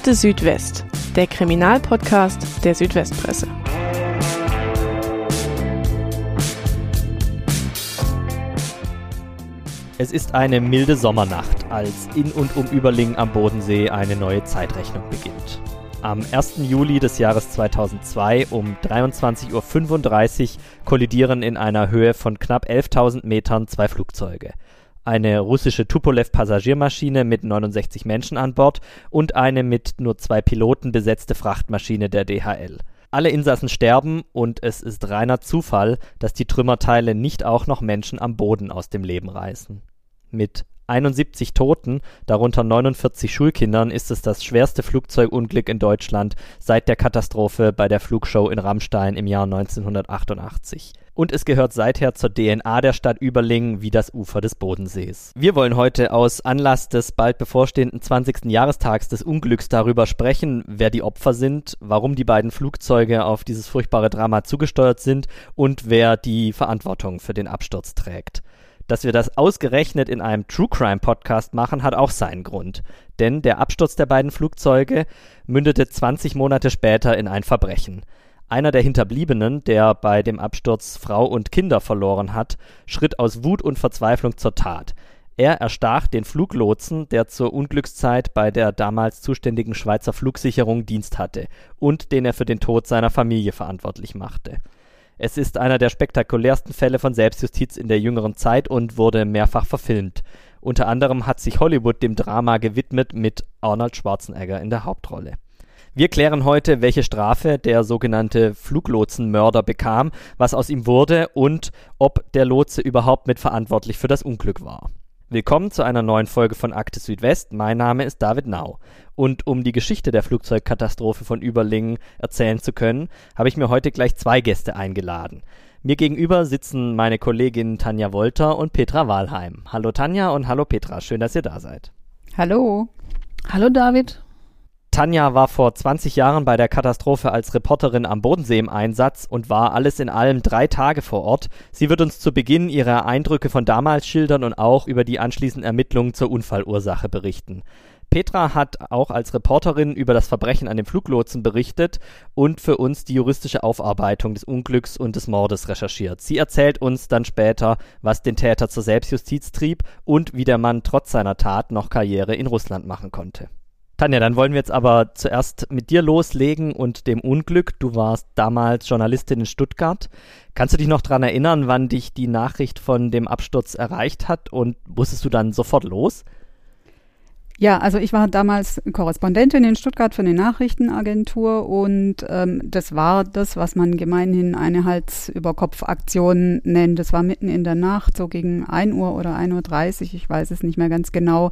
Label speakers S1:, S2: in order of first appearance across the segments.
S1: Akte Südwest, der Kriminalpodcast der Südwestpresse.
S2: Es ist eine milde Sommernacht, als in und um Überlingen am Bodensee eine neue Zeitrechnung beginnt. Am 1. Juli des Jahres 2002 um 23.35 Uhr kollidieren in einer Höhe von knapp 11.000 Metern zwei Flugzeuge. Eine russische Tupolev-Passagiermaschine mit 69 Menschen an Bord und eine mit nur zwei Piloten besetzte Frachtmaschine der DHL. Alle Insassen sterben und es ist reiner Zufall, dass die Trümmerteile nicht auch noch Menschen am Boden aus dem Leben reißen. Mit 71 Toten, darunter 49 Schulkindern, ist es das schwerste Flugzeugunglück in Deutschland seit der Katastrophe bei der Flugshow in Rammstein im Jahr 1988. Und es gehört seither zur DNA der Stadt Überlingen wie das Ufer des Bodensees. Wir wollen heute aus Anlass des bald bevorstehenden 20. Jahrestags des Unglücks darüber sprechen, wer die Opfer sind, warum die beiden Flugzeuge auf dieses furchtbare Drama zugesteuert sind und wer die Verantwortung für den Absturz trägt. Dass wir das ausgerechnet in einem True Crime Podcast machen, hat auch seinen Grund. Denn der Absturz der beiden Flugzeuge mündete 20 Monate später in ein Verbrechen. Einer der Hinterbliebenen, der bei dem Absturz Frau und Kinder verloren hat, schritt aus Wut und Verzweiflung zur Tat. Er erstach den Fluglotsen, der zur Unglückszeit bei der damals zuständigen Schweizer Flugsicherung Dienst hatte und den er für den Tod seiner Familie verantwortlich machte. Es ist einer der spektakulärsten Fälle von Selbstjustiz in der jüngeren Zeit und wurde mehrfach verfilmt. Unter anderem hat sich Hollywood dem Drama gewidmet mit Arnold Schwarzenegger in der Hauptrolle. Wir klären heute, welche Strafe der sogenannte Fluglotsenmörder bekam, was aus ihm wurde und ob der Lotse überhaupt mitverantwortlich für das Unglück war. Willkommen zu einer neuen Folge von Akte Südwest. Mein Name ist David Nau. Und um die Geschichte der Flugzeugkatastrophe von Überlingen erzählen zu können, habe ich mir heute gleich zwei Gäste eingeladen. Mir gegenüber sitzen meine Kolleginnen Tanja Wolter und Petra Wahlheim. Hallo Tanja und hallo Petra, schön, dass ihr da seid.
S3: Hallo. Hallo David.
S2: Tanja war vor 20 Jahren bei der Katastrophe als Reporterin am Bodensee im Einsatz und war alles in allem drei Tage vor Ort. Sie wird uns zu Beginn ihre Eindrücke von damals schildern und auch über die anschließenden Ermittlungen zur Unfallursache berichten. Petra hat auch als Reporterin über das Verbrechen an dem Fluglotsen berichtet und für uns die juristische Aufarbeitung des Unglücks und des Mordes recherchiert. Sie erzählt uns dann später, was den Täter zur Selbstjustiz trieb und wie der Mann trotz seiner Tat noch Karriere in Russland machen konnte. Tanja, dann wollen wir jetzt aber zuerst mit dir loslegen und dem Unglück. Du warst damals Journalistin in Stuttgart. Kannst du dich noch daran erinnern, wann dich die Nachricht von dem Absturz erreicht hat und musstest du dann sofort los?
S3: Ja, also ich war damals Korrespondentin in Stuttgart für eine Nachrichtenagentur und ähm, das war das, was man gemeinhin eine Hals-über-Kopf-Aktion nennt. Das war mitten in der Nacht, so gegen 1 Uhr oder 1.30 Uhr, ich weiß es nicht mehr ganz genau,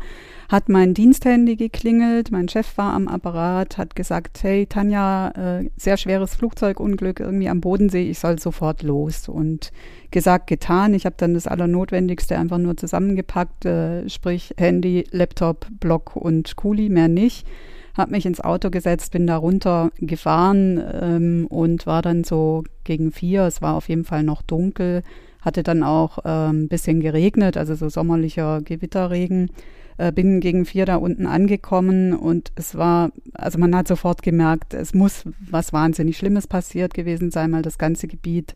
S3: hat mein Diensthandy geklingelt, mein Chef war am Apparat, hat gesagt, hey Tanja, äh, sehr schweres Flugzeugunglück irgendwie am Bodensee, ich soll sofort los. Und gesagt, getan. Ich habe dann das Allernotwendigste einfach nur zusammengepackt, äh, sprich Handy, Laptop, Block und Kuli, mehr nicht. Habe mich ins Auto gesetzt, bin da runter gefahren ähm, und war dann so gegen vier. Es war auf jeden Fall noch dunkel, hatte dann auch äh, ein bisschen geregnet, also so sommerlicher Gewitterregen äh, bin gegen vier da unten angekommen und es war, also man hat sofort gemerkt, es muss was wahnsinnig Schlimmes passiert gewesen sein, weil das ganze Gebiet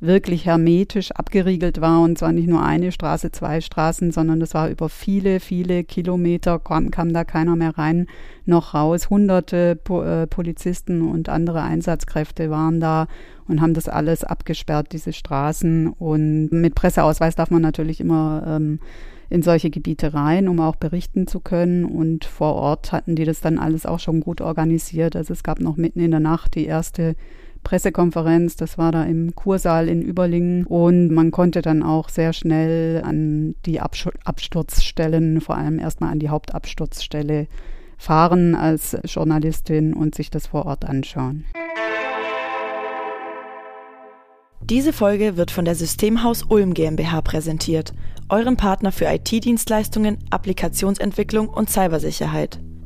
S3: wirklich hermetisch abgeriegelt war und zwar nicht nur eine Straße, zwei Straßen, sondern das war über viele, viele Kilometer, kam, kam da keiner mehr rein, noch raus. Hunderte po äh, Polizisten und andere Einsatzkräfte waren da und haben das alles abgesperrt, diese Straßen. Und mit Presseausweis darf man natürlich immer ähm, in solche Gebiete rein, um auch berichten zu können. Und vor Ort hatten die das dann alles auch schon gut organisiert. Also es gab noch mitten in der Nacht die erste Pressekonferenz. Das war da im Kursaal in Überlingen. Und man konnte dann auch sehr schnell an die Absturzstellen, vor allem erstmal an die Hauptabsturzstelle fahren als Journalistin und sich das vor Ort anschauen.
S1: Diese Folge wird von der Systemhaus Ulm GmbH präsentiert, eurem Partner für IT-Dienstleistungen, Applikationsentwicklung und Cybersicherheit.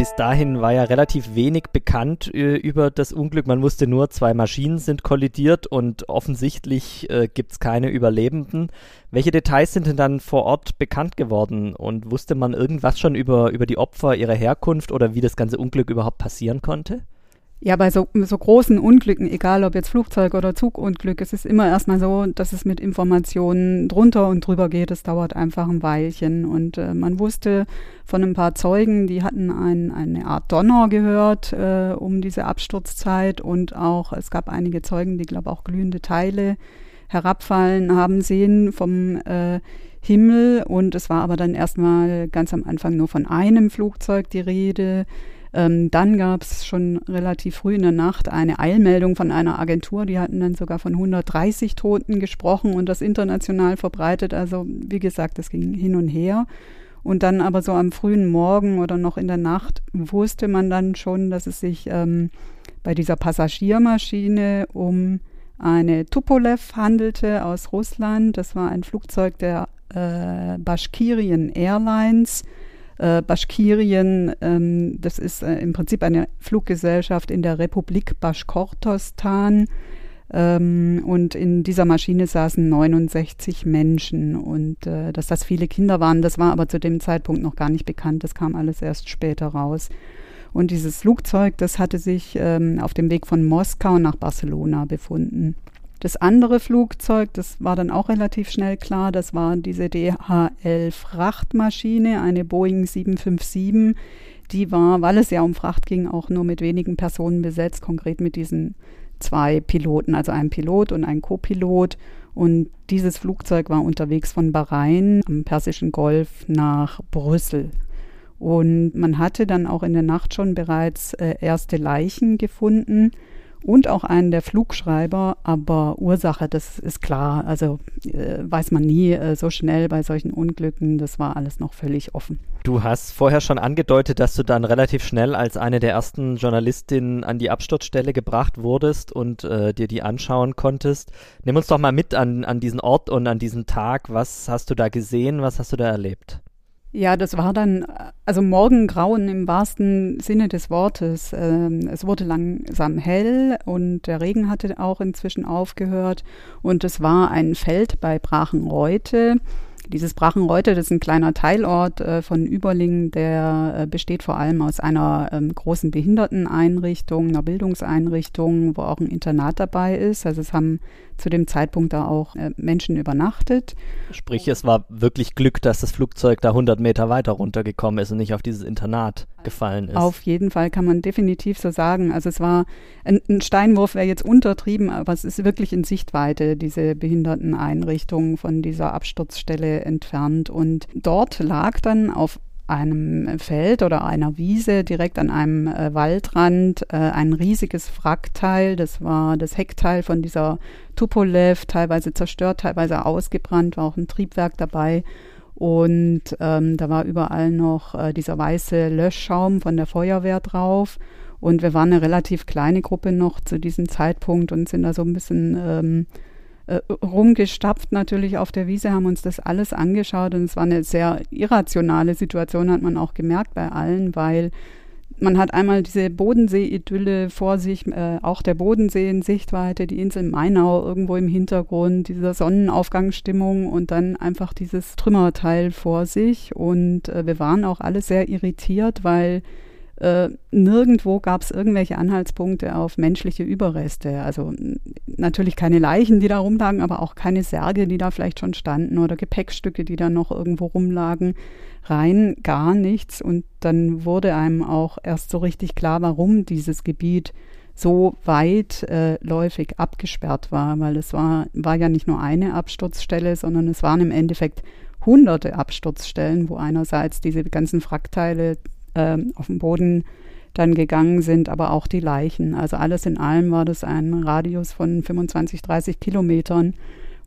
S2: bis dahin war ja relativ wenig bekannt äh, über das Unglück. Man wusste nur, zwei Maschinen sind kollidiert und offensichtlich äh, gibt es keine Überlebenden. Welche Details sind denn dann vor Ort bekannt geworden und wusste man irgendwas schon über, über die Opfer, ihre Herkunft oder wie das ganze Unglück überhaupt passieren konnte?
S3: Ja, bei so, so großen Unglücken, egal ob jetzt Flugzeug oder Zugunglück, es ist immer erstmal so, dass es mit Informationen drunter und drüber geht. Es dauert einfach ein Weilchen. Und äh, man wusste von ein paar Zeugen, die hatten ein, eine Art Donner gehört äh, um diese Absturzzeit. Und auch, es gab einige Zeugen, die, glaube auch glühende Teile herabfallen haben sehen vom äh, Himmel. Und es war aber dann erstmal ganz am Anfang nur von einem Flugzeug die Rede. Ähm, dann gab es schon relativ früh in der Nacht eine Eilmeldung von einer Agentur, die hatten dann sogar von 130 Toten gesprochen und das international verbreitet. Also wie gesagt, das ging hin und her. Und dann aber so am frühen Morgen oder noch in der Nacht wusste man dann schon, dass es sich ähm, bei dieser Passagiermaschine um eine Tupolev handelte aus Russland. Das war ein Flugzeug der äh, Bashkirien Airlines äh, Baschkirien, ähm, das ist äh, im Prinzip eine Fluggesellschaft in der Republik Baschkortostan. Ähm, und in dieser Maschine saßen 69 Menschen. Und äh, dass das viele Kinder waren, das war aber zu dem Zeitpunkt noch gar nicht bekannt. Das kam alles erst später raus. Und dieses Flugzeug, das hatte sich ähm, auf dem Weg von Moskau nach Barcelona befunden. Das andere Flugzeug, das war dann auch relativ schnell klar, das war diese DHL-Frachtmaschine, eine Boeing 757. Die war, weil es ja um Fracht ging, auch nur mit wenigen Personen besetzt, konkret mit diesen zwei Piloten, also einem Pilot und einem Co-Pilot. Und dieses Flugzeug war unterwegs von Bahrain am Persischen Golf nach Brüssel. Und man hatte dann auch in der Nacht schon bereits äh, erste Leichen gefunden und auch einen der Flugschreiber, aber Ursache, das ist klar, also äh, weiß man nie äh, so schnell bei solchen Unglücken, das war alles noch völlig offen.
S2: Du hast vorher schon angedeutet, dass du dann relativ schnell als eine der ersten Journalistinnen an die Absturzstelle gebracht wurdest und äh, dir die anschauen konntest. Nimm uns doch mal mit an, an diesen Ort und an diesen Tag. Was hast du da gesehen? Was hast du da erlebt?
S3: Ja, das war dann, also Morgengrauen im wahrsten Sinne des Wortes. Ähm, es wurde langsam hell und der Regen hatte auch inzwischen aufgehört und es war ein Feld bei Brachenreute. Dieses Brachenreute, das ist ein kleiner Teilort äh, von Überlingen, der äh, besteht vor allem aus einer ähm, großen Behinderteneinrichtung, einer Bildungseinrichtung, wo auch ein Internat dabei ist. Also es haben zu dem Zeitpunkt da auch äh, Menschen übernachtet.
S2: Sprich, es war wirklich Glück, dass das Flugzeug da 100 Meter weiter runtergekommen ist und nicht auf dieses Internat gefallen ist.
S3: Auf jeden Fall kann man definitiv so sagen. Also es war ein, ein Steinwurf wäre jetzt untertrieben, aber es ist wirklich in Sichtweite diese Behinderteneinrichtung von dieser Absturzstelle entfernt und dort lag dann auf einem Feld oder einer Wiese direkt an einem äh, Waldrand äh, ein riesiges Wrackteil. Das war das Heckteil von dieser Tupolev, teilweise zerstört, teilweise ausgebrannt, war auch ein Triebwerk dabei. Und ähm, da war überall noch äh, dieser weiße Löschschaum von der Feuerwehr drauf. Und wir waren eine relativ kleine Gruppe noch zu diesem Zeitpunkt und sind da so ein bisschen ähm, äh, rumgestapft natürlich auf der Wiese, haben uns das alles angeschaut und es war eine sehr irrationale Situation, hat man auch gemerkt bei allen, weil man hat einmal diese Bodensee-Idylle vor sich, äh, auch der Bodensee in Sichtweite, die Insel Mainau irgendwo im Hintergrund, dieser Sonnenaufgangsstimmung und dann einfach dieses Trümmerteil vor sich. Und äh, wir waren auch alle sehr irritiert, weil äh, nirgendwo gab es irgendwelche Anhaltspunkte auf menschliche Überreste. Also natürlich keine Leichen, die da rumlagen, aber auch keine Särge, die da vielleicht schon standen oder Gepäckstücke, die da noch irgendwo rumlagen. Rein gar nichts. Und dann wurde einem auch erst so richtig klar, warum dieses Gebiet so weitläufig äh, abgesperrt war, weil es war, war ja nicht nur eine Absturzstelle, sondern es waren im Endeffekt hunderte Absturzstellen, wo einerseits diese ganzen Frackteile äh, auf dem Boden dann gegangen sind, aber auch die Leichen. Also alles in allem war das ein Radius von 25, 30 Kilometern,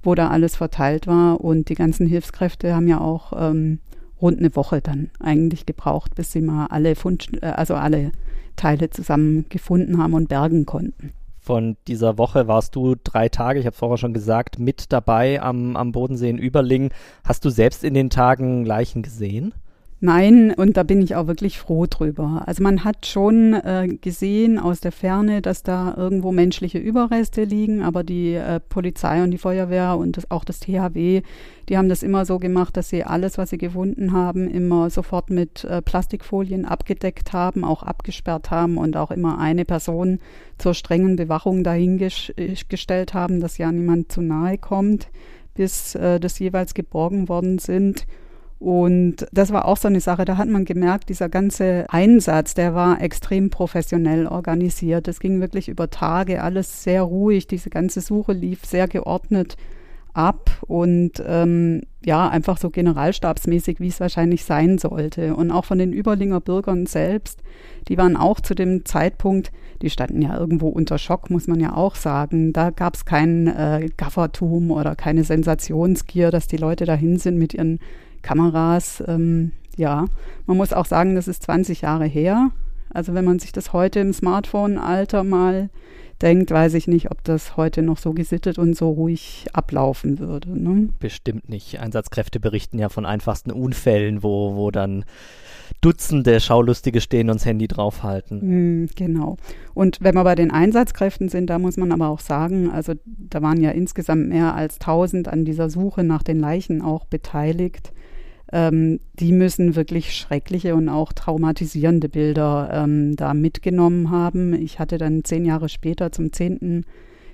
S3: wo da alles verteilt war. Und die ganzen Hilfskräfte haben ja auch ähm, rund eine Woche dann eigentlich gebraucht, bis sie mal alle Fund, äh, also alle Teile zusammen gefunden haben und bergen konnten.
S2: Von dieser Woche warst du drei Tage, ich habe vorher schon gesagt, mit dabei am, am Bodensee in Überlingen. Hast du selbst in den Tagen Leichen gesehen?
S3: Nein, und da bin ich auch wirklich froh drüber. Also man hat schon äh, gesehen aus der Ferne, dass da irgendwo menschliche Überreste liegen, aber die äh, Polizei und die Feuerwehr und das, auch das THW, die haben das immer so gemacht, dass sie alles, was sie gefunden haben, immer sofort mit äh, Plastikfolien abgedeckt haben, auch abgesperrt haben und auch immer eine Person zur strengen Bewachung dahingestellt haben, dass ja niemand zu nahe kommt, bis äh, das jeweils geborgen worden sind. Und das war auch so eine Sache, da hat man gemerkt, dieser ganze Einsatz, der war extrem professionell organisiert. Es ging wirklich über Tage, alles sehr ruhig, diese ganze Suche lief sehr geordnet ab und ähm, ja, einfach so generalstabsmäßig, wie es wahrscheinlich sein sollte. Und auch von den Überlinger Bürgern selbst, die waren auch zu dem Zeitpunkt, die standen ja irgendwo unter Schock, muss man ja auch sagen. Da gab es kein äh, Gaffertum oder keine Sensationsgier, dass die Leute dahin sind mit ihren Kameras, ähm, ja, man muss auch sagen, das ist 20 Jahre her. Also wenn man sich das heute im Smartphone-Alter mal denkt, weiß ich nicht, ob das heute noch so gesittet und so ruhig ablaufen würde. Ne?
S2: Bestimmt nicht. Einsatzkräfte berichten ja von einfachsten Unfällen, wo, wo dann Dutzende Schaulustige stehen und das Handy draufhalten.
S3: Mm, genau. Und wenn wir bei den Einsatzkräften sind, da muss man aber auch sagen, also da waren ja insgesamt mehr als 1000 an dieser Suche nach den Leichen auch beteiligt ähm, die müssen wirklich schreckliche und auch traumatisierende Bilder ähm, da mitgenommen haben. Ich hatte dann zehn Jahre später zum zehnten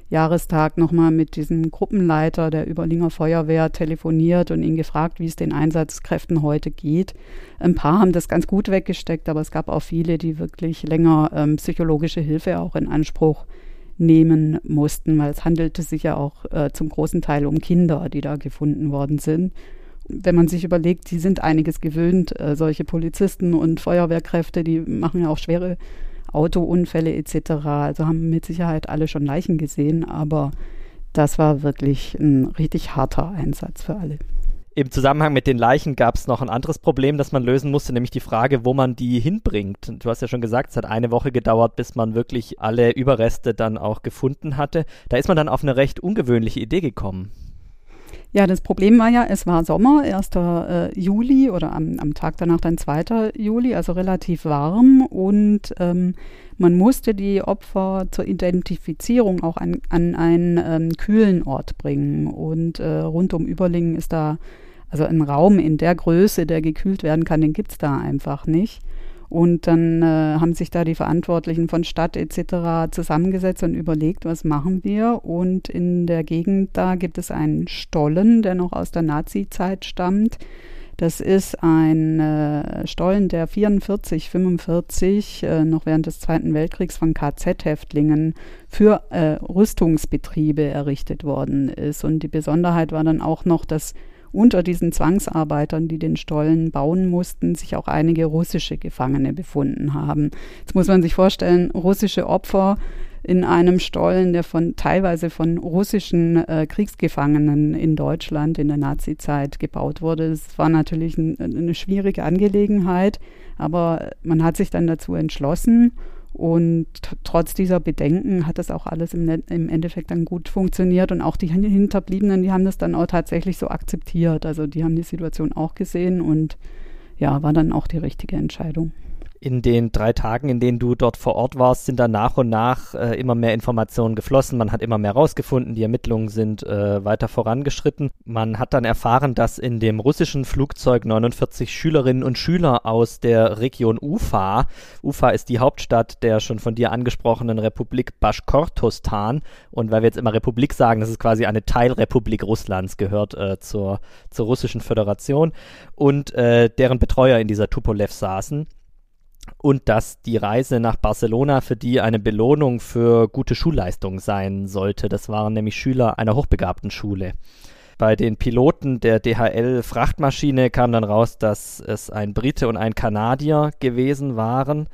S3: Jahrestag nochmal mit diesem Gruppenleiter der Überlinger Feuerwehr telefoniert und ihn gefragt, wie es den Einsatzkräften heute geht. Ein paar haben das ganz gut weggesteckt, aber es gab auch viele, die wirklich länger ähm, psychologische Hilfe auch in Anspruch nehmen mussten, weil es handelte sich ja auch äh, zum großen Teil um Kinder, die da gefunden worden sind wenn man sich überlegt, die sind einiges gewöhnt, äh, solche Polizisten und Feuerwehrkräfte, die machen ja auch schwere Autounfälle etc. Also haben mit Sicherheit alle schon Leichen gesehen, aber das war wirklich ein richtig harter Einsatz für alle.
S2: Im Zusammenhang mit den Leichen gab es noch ein anderes Problem, das man lösen musste, nämlich die Frage, wo man die hinbringt. Du hast ja schon gesagt, es hat eine Woche gedauert, bis man wirklich alle Überreste dann auch gefunden hatte. Da ist man dann auf eine recht ungewöhnliche Idee gekommen.
S3: Ja, das Problem war ja, es war Sommer, 1. Äh, Juli oder am, am, Tag danach dann 2. Juli, also relativ warm und ähm, man musste die Opfer zur Identifizierung auch an, an einen ähm, kühlen Ort bringen und äh, rund um Überlingen ist da also ein Raum in der Größe, der gekühlt werden kann, den gibt's da einfach nicht. Und dann äh, haben sich da die Verantwortlichen von Stadt etc. zusammengesetzt und überlegt, was machen wir. Und in der Gegend da gibt es einen Stollen, der noch aus der Nazi-Zeit stammt. Das ist ein äh, Stollen, der 44, 45 äh, noch während des Zweiten Weltkriegs von KZ-Häftlingen für äh, Rüstungsbetriebe errichtet worden ist. Und die Besonderheit war dann auch noch, dass unter diesen Zwangsarbeitern, die den Stollen bauen mussten, sich auch einige russische Gefangene befunden haben. Jetzt muss man sich vorstellen, russische Opfer in einem Stollen, der von teilweise von russischen äh, Kriegsgefangenen in Deutschland in der Nazizeit gebaut wurde. Es war natürlich ein, eine schwierige Angelegenheit, aber man hat sich dann dazu entschlossen und trotz dieser Bedenken hat das auch alles im, im, Endeffekt dann gut funktioniert. Und auch die Hinterbliebenen, die haben das dann auch tatsächlich so akzeptiert. Also die haben die Situation auch gesehen und ja, war dann auch die richtige Entscheidung.
S2: In den drei Tagen, in denen du dort vor Ort warst, sind dann nach und nach äh, immer mehr Informationen geflossen. Man hat immer mehr rausgefunden. Die Ermittlungen sind äh, weiter vorangeschritten. Man hat dann erfahren, dass in dem russischen Flugzeug 49 Schülerinnen und Schüler aus der Region Ufa, Ufa ist die Hauptstadt der schon von dir angesprochenen Republik Baschkortostan. Und weil wir jetzt immer Republik sagen, das ist quasi eine Teilrepublik Russlands, gehört äh, zur, zur russischen Föderation. Und äh, deren Betreuer in dieser Tupolev saßen und dass die Reise nach Barcelona für die eine Belohnung für gute Schulleistung sein sollte. Das waren nämlich Schüler einer hochbegabten Schule. Bei den Piloten der DHL-Frachtmaschine kam dann raus, dass es ein Brite und ein Kanadier gewesen waren.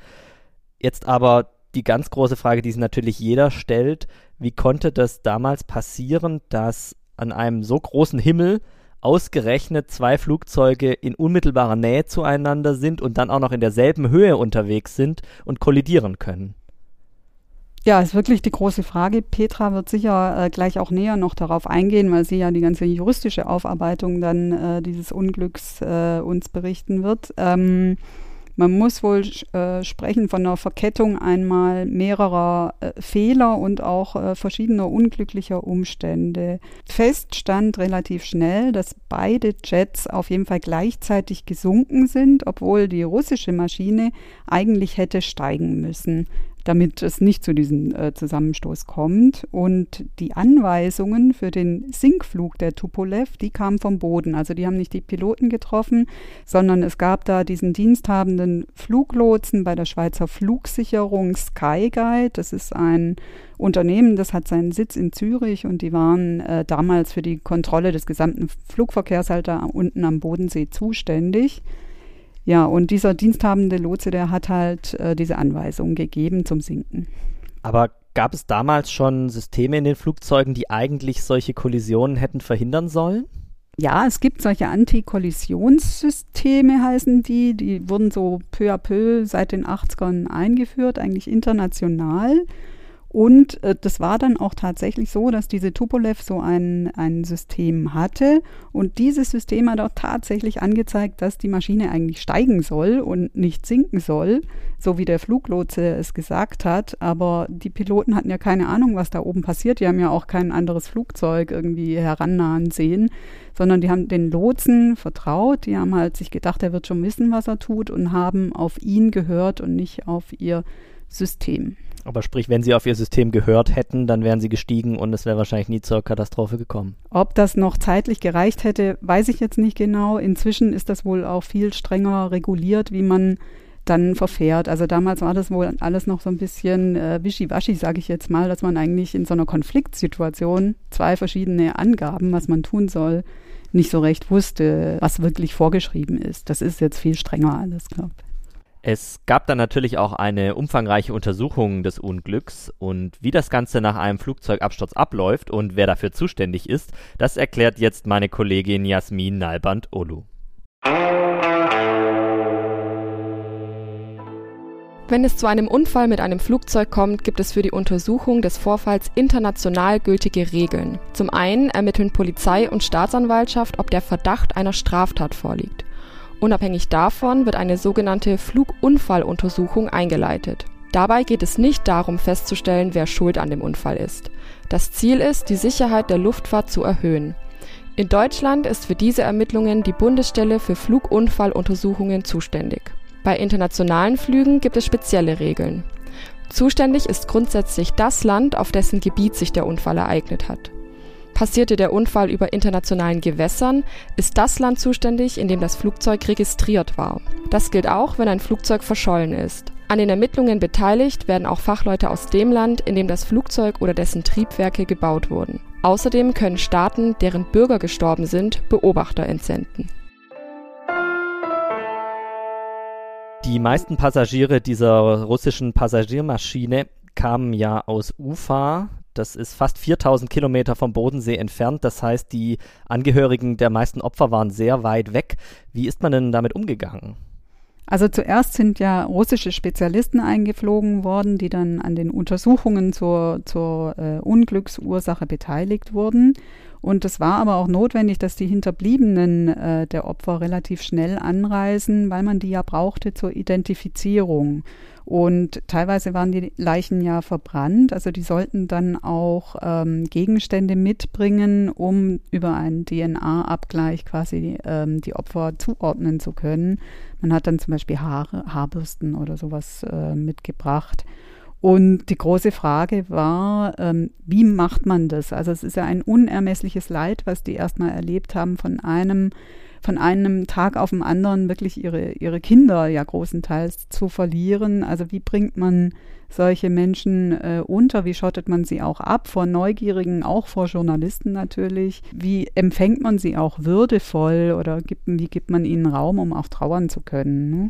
S2: Jetzt aber die ganz große Frage, die sich natürlich jeder stellt, wie konnte das damals passieren, dass an einem so großen Himmel ausgerechnet zwei Flugzeuge in unmittelbarer Nähe zueinander sind und dann auch noch in derselben Höhe unterwegs sind und kollidieren können.
S3: Ja, ist wirklich die große Frage. Petra wird sicher äh, gleich auch näher noch darauf eingehen, weil sie ja die ganze juristische Aufarbeitung dann äh, dieses Unglücks äh, uns berichten wird. Ähm, man muss wohl äh, sprechen von einer Verkettung einmal mehrerer äh, Fehler und auch äh, verschiedener unglücklicher Umstände. Fest stand relativ schnell, dass beide Jets auf jeden Fall gleichzeitig gesunken sind, obwohl die russische Maschine eigentlich hätte steigen müssen damit es nicht zu diesem äh, Zusammenstoß kommt. Und die Anweisungen für den Sinkflug der Tupolev, die kamen vom Boden. Also die haben nicht die Piloten getroffen, sondern es gab da diesen diensthabenden Fluglotsen bei der Schweizer Flugsicherung Skyguide. Das ist ein Unternehmen, das hat seinen Sitz in Zürich und die waren äh, damals für die Kontrolle des gesamten Flugverkehrs halt da unten am Bodensee zuständig. Ja, und dieser diensthabende Lotse, der hat halt äh, diese Anweisung gegeben zum Sinken.
S2: Aber gab es damals schon Systeme in den Flugzeugen, die eigentlich solche Kollisionen hätten verhindern sollen?
S3: Ja, es gibt solche Antikollisionssysteme, heißen die. Die wurden so peu à peu seit den 80ern eingeführt, eigentlich international. Und äh, das war dann auch tatsächlich so, dass diese Tupolev so ein, ein System hatte. Und dieses System hat auch tatsächlich angezeigt, dass die Maschine eigentlich steigen soll und nicht sinken soll, so wie der Fluglotse es gesagt hat. Aber die Piloten hatten ja keine Ahnung, was da oben passiert. Die haben ja auch kein anderes Flugzeug irgendwie herannahen sehen, sondern die haben den Lotsen vertraut. Die haben halt sich gedacht, er wird schon wissen, was er tut und haben auf ihn gehört und nicht auf ihr System.
S2: Aber sprich, wenn sie auf ihr System gehört hätten, dann wären sie gestiegen und es wäre wahrscheinlich nie zur Katastrophe gekommen.
S3: Ob das noch zeitlich gereicht hätte, weiß ich jetzt nicht genau. Inzwischen ist das wohl auch viel strenger reguliert, wie man dann verfährt. Also damals war das wohl alles noch so ein bisschen äh, wischiwaschi, sage ich jetzt mal, dass man eigentlich in so einer Konfliktsituation zwei verschiedene Angaben, was man tun soll, nicht so recht wusste, was wirklich vorgeschrieben ist. Das ist jetzt viel strenger alles, glaube ich.
S2: Es gab dann natürlich auch eine umfangreiche Untersuchung des Unglücks und wie das Ganze nach einem Flugzeugabsturz abläuft und wer dafür zuständig ist, das erklärt jetzt meine Kollegin Jasmin Nalband-Olu.
S4: Wenn es zu einem Unfall mit einem Flugzeug kommt, gibt es für die Untersuchung des Vorfalls international gültige Regeln. Zum einen ermitteln Polizei und Staatsanwaltschaft, ob der Verdacht einer Straftat vorliegt. Unabhängig davon wird eine sogenannte Flugunfalluntersuchung eingeleitet. Dabei geht es nicht darum festzustellen, wer schuld an dem Unfall ist. Das Ziel ist, die Sicherheit der Luftfahrt zu erhöhen. In Deutschland ist für diese Ermittlungen die Bundesstelle für Flugunfalluntersuchungen zuständig. Bei internationalen Flügen gibt es spezielle Regeln. Zuständig ist grundsätzlich das Land, auf dessen Gebiet sich der Unfall ereignet hat. Passierte der Unfall über internationalen Gewässern, ist das Land zuständig, in dem das Flugzeug registriert war. Das gilt auch, wenn ein Flugzeug verschollen ist. An den Ermittlungen beteiligt werden auch Fachleute aus dem Land, in dem das Flugzeug oder dessen Triebwerke gebaut wurden. Außerdem können Staaten, deren Bürger gestorben sind, Beobachter entsenden.
S2: Die meisten Passagiere dieser russischen Passagiermaschine kamen ja aus Ufa, das ist fast 4000 Kilometer vom Bodensee entfernt. Das heißt, die Angehörigen der meisten Opfer waren sehr weit weg. Wie ist man denn damit umgegangen?
S3: Also zuerst sind ja russische Spezialisten eingeflogen worden, die dann an den Untersuchungen zur, zur äh, Unglücksursache beteiligt wurden. Und es war aber auch notwendig, dass die Hinterbliebenen äh, der Opfer relativ schnell anreisen, weil man die ja brauchte zur Identifizierung. Und teilweise waren die Leichen ja verbrannt, also die sollten dann auch ähm, Gegenstände mitbringen, um über einen DNA-Abgleich quasi ähm, die Opfer zuordnen zu können. Man hat dann zum Beispiel Haare, Haarbürsten oder sowas äh, mitgebracht. Und die große Frage war, ähm, wie macht man das? Also es ist ja ein unermessliches Leid, was die erstmal erlebt haben von einem von einem Tag auf den anderen wirklich ihre, ihre Kinder ja großenteils zu verlieren. Also wie bringt man solche Menschen äh, unter? Wie schottet man sie auch ab vor Neugierigen, auch vor Journalisten natürlich? Wie empfängt man sie auch würdevoll oder gibt, wie gibt man ihnen Raum, um auch trauern zu können? Ne?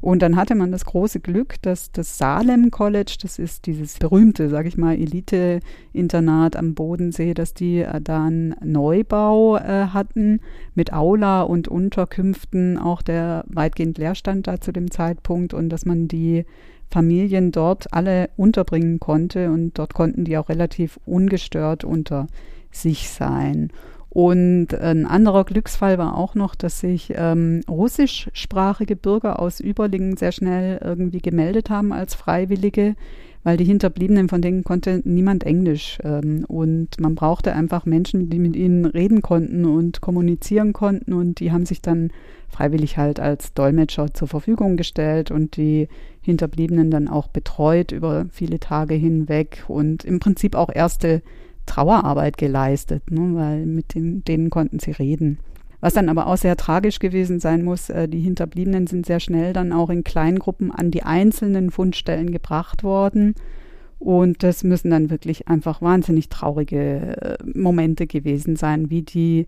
S3: Und dann hatte man das große Glück, dass das Salem College, das ist dieses berühmte, sage ich mal, Elite-Internat am Bodensee, dass die äh, da einen Neubau äh, hatten mit Aula und Unterkünften, auch der weitgehend Leerstand da zu dem Zeitpunkt und dass man die Familien dort alle unterbringen konnte und dort konnten die auch relativ ungestört unter sich sein. Und ein anderer Glücksfall war auch noch, dass sich ähm, russischsprachige Bürger aus Überlingen sehr schnell irgendwie gemeldet haben als Freiwillige, weil die Hinterbliebenen, von denen konnte niemand Englisch. Ähm, und man brauchte einfach Menschen, die mit ihnen reden konnten und kommunizieren konnten. Und die haben sich dann freiwillig halt als Dolmetscher zur Verfügung gestellt und die Hinterbliebenen dann auch betreut über viele Tage hinweg und im Prinzip auch erste Trauerarbeit geleistet, ne, weil mit den, denen konnten sie reden. Was dann aber auch sehr tragisch gewesen sein muss, äh, die Hinterbliebenen sind sehr schnell dann auch in Kleingruppen an die einzelnen Fundstellen gebracht worden. Und das müssen dann wirklich einfach wahnsinnig traurige äh, Momente gewesen sein, wie die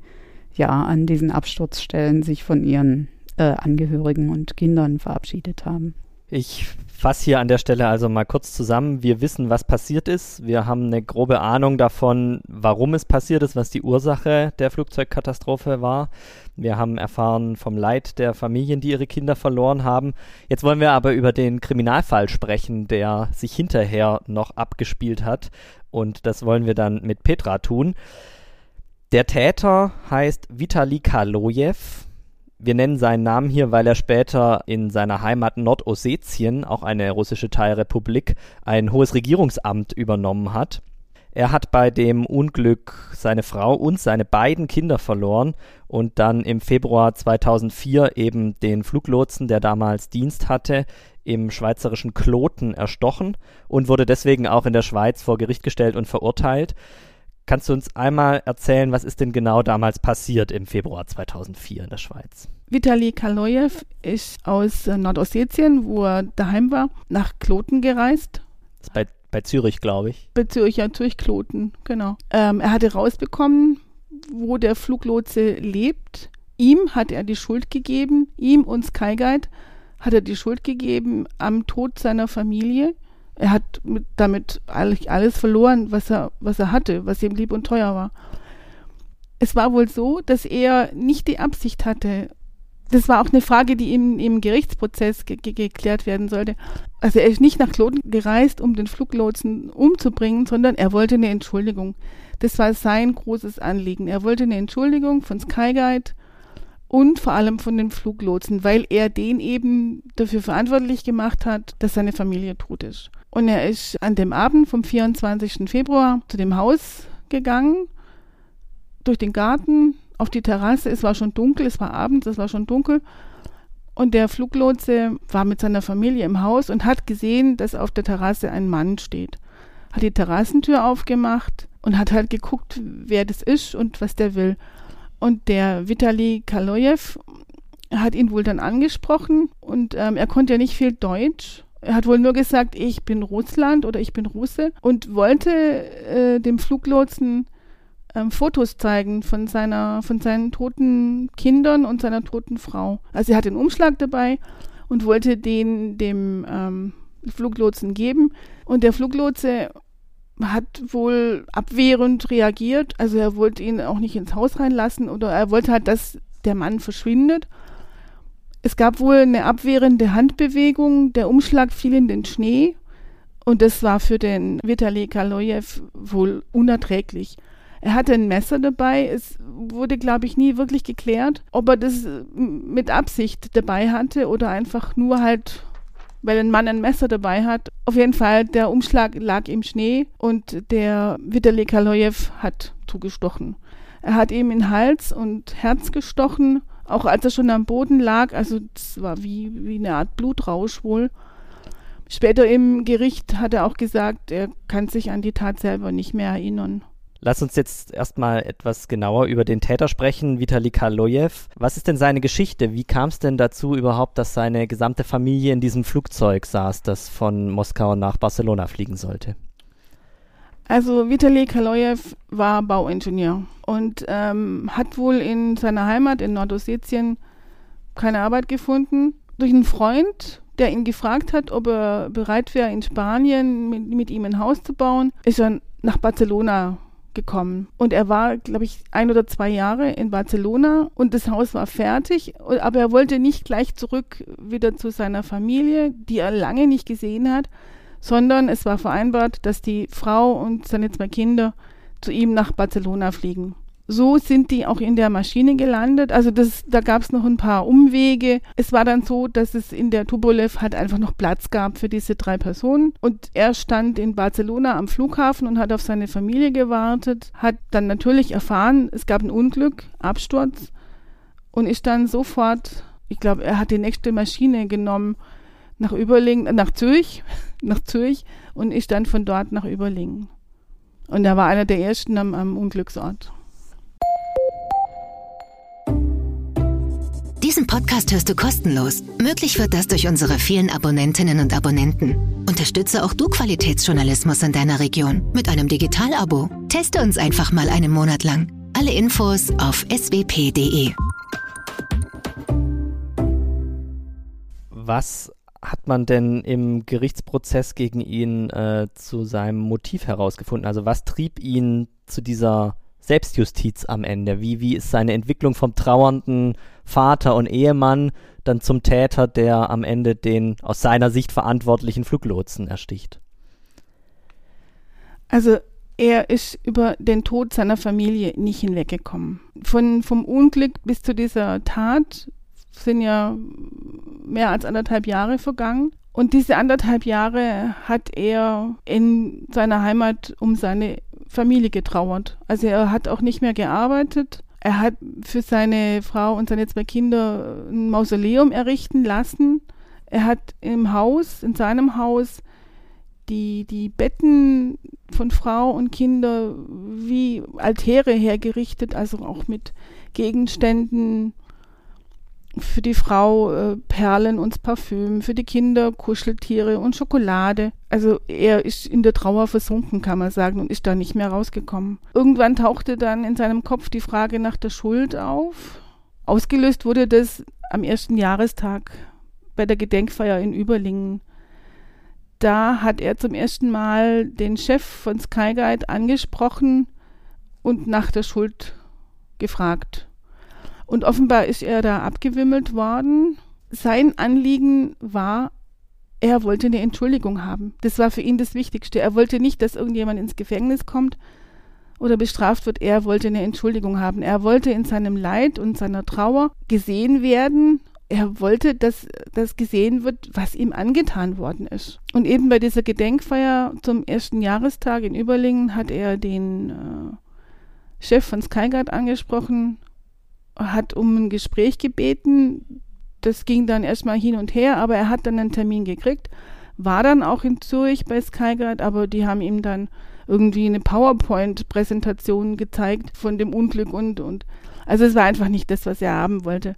S3: ja an diesen Absturzstellen sich von ihren äh, Angehörigen und Kindern verabschiedet haben.
S2: Ich fasse hier an der Stelle also mal kurz zusammen. Wir wissen, was passiert ist. Wir haben eine grobe Ahnung davon, warum es passiert ist, was die Ursache der Flugzeugkatastrophe war. Wir haben erfahren vom Leid der Familien, die ihre Kinder verloren haben. Jetzt wollen wir aber über den Kriminalfall sprechen, der sich hinterher noch abgespielt hat. Und das wollen wir dann mit Petra tun. Der Täter heißt Vitali Kaloyev wir nennen seinen Namen hier, weil er später in seiner Heimat Nordossetien, auch eine russische Teilrepublik, ein hohes Regierungsamt übernommen hat. Er hat bei dem Unglück seine Frau und seine beiden Kinder verloren und dann im Februar 2004 eben den Fluglotsen, der damals Dienst hatte, im schweizerischen Kloten erstochen und wurde deswegen auch in der Schweiz vor Gericht gestellt und verurteilt. Kannst du uns einmal erzählen, was ist denn genau damals passiert im Februar 2004 in der Schweiz?
S5: Vitali Kaloyev ist aus äh, Nordossetien, wo er daheim war, nach Kloten gereist.
S2: Das ist bei, bei Zürich, glaube ich.
S5: Bei Zürich, ja, Zürich Kloten, genau. Ähm, er hatte rausbekommen, wo der Fluglotse lebt. Ihm hat er die Schuld gegeben, ihm und Skyguide hat er die Schuld gegeben am Tod seiner Familie er hat mit, damit eigentlich alles verloren, was er, was er hatte, was ihm lieb und teuer war. Es war wohl so, dass er nicht die Absicht hatte, das war auch eine Frage, die im, im Gerichtsprozess ge ge geklärt werden sollte. Also er ist nicht nach Kloten gereist, um den Fluglotsen umzubringen, sondern er wollte eine Entschuldigung. Das war sein großes Anliegen. Er wollte eine Entschuldigung von Skyguide und vor allem von den Fluglotsen, weil er den eben dafür verantwortlich gemacht hat, dass seine Familie tot ist. Und er ist an dem Abend vom 24. Februar zu dem Haus gegangen, durch den Garten, auf die Terrasse. Es war schon dunkel, es war abends, es war schon dunkel. Und der Fluglotse war mit seiner Familie im Haus und hat gesehen, dass auf der Terrasse ein Mann steht. Hat die Terrassentür aufgemacht und hat halt geguckt, wer das ist und was der will. Und der Vitali Kaloyev hat ihn wohl dann angesprochen und ähm, er konnte ja nicht viel Deutsch er hat wohl nur gesagt, ich bin Russland oder ich bin Russe und wollte äh, dem Fluglotsen ähm, Fotos zeigen von seiner, von seinen toten Kindern und seiner toten Frau. Also er hat den Umschlag dabei und wollte den dem ähm, Fluglotsen geben. Und der Fluglotse hat wohl abwehrend reagiert. Also er wollte ihn auch nicht ins Haus reinlassen oder er wollte halt, dass der Mann verschwindet. Es gab wohl eine abwehrende Handbewegung, der Umschlag fiel in den Schnee und das war für den Vitali Kaloyev wohl unerträglich. Er hatte ein Messer dabei. Es wurde, glaube ich, nie wirklich geklärt, ob er das mit Absicht dabei hatte oder einfach nur halt, weil ein Mann ein Messer dabei hat. Auf jeden Fall, der Umschlag lag im Schnee und der Vitali Kaloyev hat zugestochen. Er hat ihm in Hals und Herz gestochen auch als er schon am Boden lag, also es war wie, wie eine Art Blutrausch wohl. Später im Gericht hat er auch gesagt, er kann sich an die Tat selber nicht mehr erinnern.
S2: Lass uns jetzt erstmal etwas genauer über den Täter sprechen, Vitali Kaloyev. Was ist denn seine Geschichte? Wie kam es denn dazu überhaupt, dass seine gesamte Familie in diesem Flugzeug saß, das von Moskau nach Barcelona fliegen sollte?
S5: Also Vitali Kaloyev war Bauingenieur und ähm, hat wohl in seiner Heimat in Nordossetien keine Arbeit gefunden. Durch einen Freund, der ihn gefragt hat, ob er bereit wäre, in Spanien mit, mit ihm ein Haus zu bauen, ist er nach Barcelona gekommen. Und er war, glaube ich, ein oder zwei Jahre in Barcelona und das Haus war fertig, aber er wollte nicht gleich zurück wieder zu seiner Familie, die er lange nicht gesehen hat, sondern es war vereinbart, dass die Frau und seine zwei Kinder zu ihm nach Barcelona fliegen. So sind die auch in der Maschine gelandet. Also das, da gab es noch ein paar Umwege. Es war dann so, dass es in der Tupolev halt einfach noch Platz gab für diese drei Personen. Und er stand in Barcelona am Flughafen und hat auf seine Familie gewartet, hat dann natürlich erfahren, es gab ein Unglück, Absturz und ist dann sofort, ich glaube, er hat die nächste Maschine genommen nach Überlingen, äh, nach Zürich, nach Zürich und ist dann von dort nach Überlingen. Und er war einer der ersten am, am Unglücksort.
S6: Diesen Podcast hörst du kostenlos. Möglich wird das durch unsere vielen Abonnentinnen und Abonnenten. Unterstütze auch du Qualitätsjournalismus in deiner Region mit einem Digital-Abo. Teste uns einfach mal einen Monat lang. Alle Infos auf swp.de.
S2: Was hat man denn im Gerichtsprozess gegen ihn äh, zu seinem Motiv herausgefunden? Also was trieb ihn zu dieser Selbstjustiz am Ende? Wie, wie ist seine Entwicklung vom trauernden Vater und Ehemann dann zum Täter, der am Ende den aus seiner Sicht verantwortlichen Fluglotsen ersticht?
S5: Also er ist über den Tod seiner Familie nicht hinweggekommen. Von, vom Unglück bis zu dieser Tat sind ja mehr als anderthalb Jahre vergangen. Und diese anderthalb Jahre hat er in seiner Heimat um seine Familie getrauert. Also er hat auch nicht mehr gearbeitet. Er hat für seine Frau und seine zwei Kinder ein Mausoleum errichten lassen. Er hat im Haus, in seinem Haus, die, die Betten von Frau und Kinder wie Altäre hergerichtet, also auch mit Gegenständen, für die Frau äh, Perlen und Parfüm, für die Kinder Kuscheltiere und Schokolade. Also er ist in der Trauer versunken, kann man sagen, und ist da nicht mehr rausgekommen. Irgendwann tauchte dann in seinem Kopf die Frage nach der Schuld auf. Ausgelöst wurde das am ersten Jahrestag bei der Gedenkfeier in Überlingen. Da hat er zum ersten Mal den Chef von Skyguide angesprochen und nach der Schuld gefragt. Und offenbar ist er da abgewimmelt worden. Sein Anliegen war, er wollte eine Entschuldigung haben. Das war für ihn das Wichtigste. Er wollte nicht, dass irgendjemand ins Gefängnis kommt oder bestraft wird. Er wollte eine Entschuldigung haben. Er wollte in seinem Leid und seiner Trauer gesehen werden. Er wollte, dass das gesehen wird, was ihm angetan worden ist. Und eben bei dieser Gedenkfeier zum ersten Jahrestag in Überlingen hat er den äh, Chef von Skyguard angesprochen hat um ein Gespräch gebeten. Das ging dann erstmal hin und her, aber er hat dann einen Termin gekriegt, war dann auch in Zürich bei Skyguard, aber die haben ihm dann irgendwie eine PowerPoint-Präsentation gezeigt von dem Unglück und, und. Also es war einfach nicht das, was er haben wollte.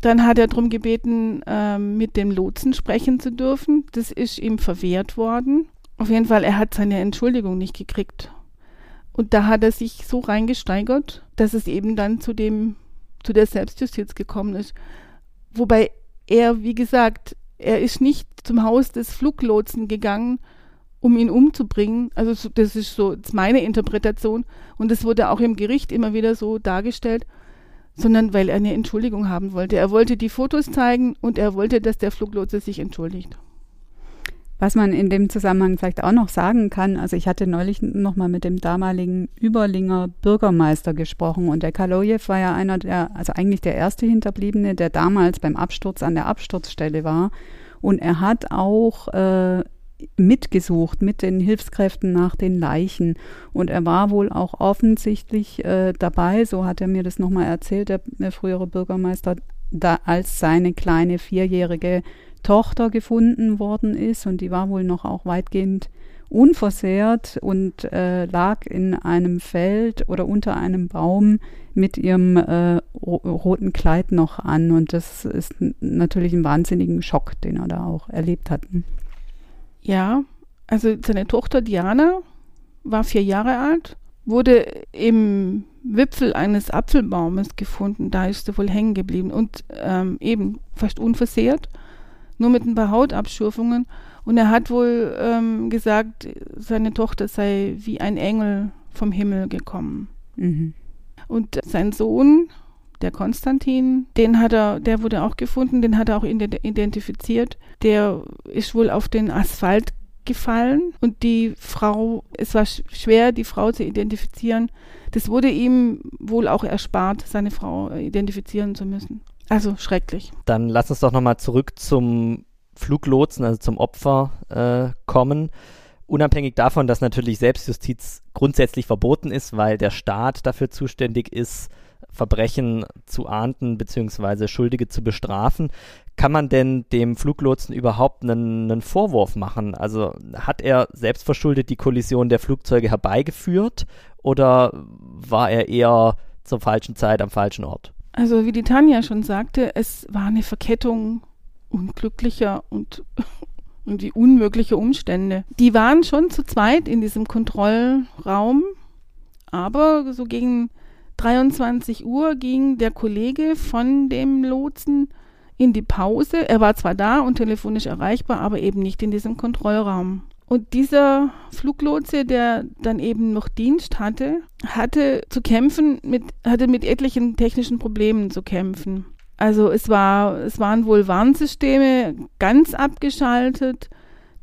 S5: Dann hat er darum gebeten, äh, mit dem Lotsen sprechen zu dürfen. Das ist ihm verwehrt worden. Auf jeden Fall, er hat seine Entschuldigung nicht gekriegt. Und da hat er sich so reingesteigert, dass es eben dann zu dem, zu der Selbstjustiz gekommen ist. Wobei er, wie gesagt, er ist nicht zum Haus des Fluglotsen gegangen, um ihn umzubringen. Also das ist so das ist meine Interpretation und das wurde auch im Gericht immer wieder so dargestellt, sondern weil er eine Entschuldigung haben wollte. Er wollte die Fotos zeigen und er wollte, dass der Fluglotse sich entschuldigt.
S3: Was man in dem Zusammenhang vielleicht auch noch sagen kann, also ich hatte neulich noch mal mit dem damaligen Überlinger Bürgermeister gesprochen und der Kalojew war ja einer der, also eigentlich der erste Hinterbliebene, der damals beim Absturz an der Absturzstelle war und er hat auch äh, mitgesucht mit den Hilfskräften nach den Leichen. Und er war wohl auch offensichtlich äh, dabei, so hat er mir das nochmal erzählt, der, der frühere Bürgermeister, da als seine kleine vierjährige Tochter gefunden worden ist und die war wohl noch auch weitgehend unversehrt und äh, lag in einem Feld oder unter einem Baum mit ihrem äh, roten Kleid noch an. Und das ist natürlich ein wahnsinnigen Schock, den er da auch erlebt hat.
S5: Ja, also seine Tochter Diana war vier Jahre alt, wurde im Wipfel eines Apfelbaumes gefunden. Da ist sie wohl hängen geblieben und ähm, eben fast unversehrt nur mit ein paar Hautabschürfungen. Und er hat wohl ähm, gesagt, seine Tochter sei wie ein Engel vom Himmel gekommen. Mhm. Und sein Sohn, der Konstantin, den hat er, der wurde auch gefunden, den hat er auch identifiziert. Der ist wohl auf den Asphalt gefallen und die Frau, es war schwer, die Frau zu identifizieren. Das wurde ihm wohl auch erspart, seine Frau identifizieren zu müssen. Also schrecklich.
S2: Dann lass uns doch nochmal zurück zum Fluglotsen, also zum Opfer äh, kommen. Unabhängig davon, dass natürlich Selbstjustiz grundsätzlich verboten ist, weil der Staat dafür zuständig ist, Verbrechen zu ahnden bzw. Schuldige zu bestrafen. Kann man denn dem Fluglotsen überhaupt einen, einen, Vorwurf machen? Also hat er selbstverschuldet die Kollision der Flugzeuge herbeigeführt oder war er eher zur falschen Zeit am falschen Ort?
S5: Also wie die Tanja schon sagte, es war eine Verkettung unglücklicher und irgendwie unmögliche Umstände. Die waren schon zu zweit in diesem Kontrollraum, aber so gegen 23 Uhr ging der Kollege von dem Lotsen in die Pause. Er war zwar da und telefonisch erreichbar, aber eben nicht in diesem Kontrollraum. Und dieser Fluglotse, der dann eben noch Dienst hatte, hatte zu kämpfen mit, hatte mit etlichen technischen Problemen zu kämpfen. Also es war, es waren wohl Warnsysteme ganz abgeschaltet.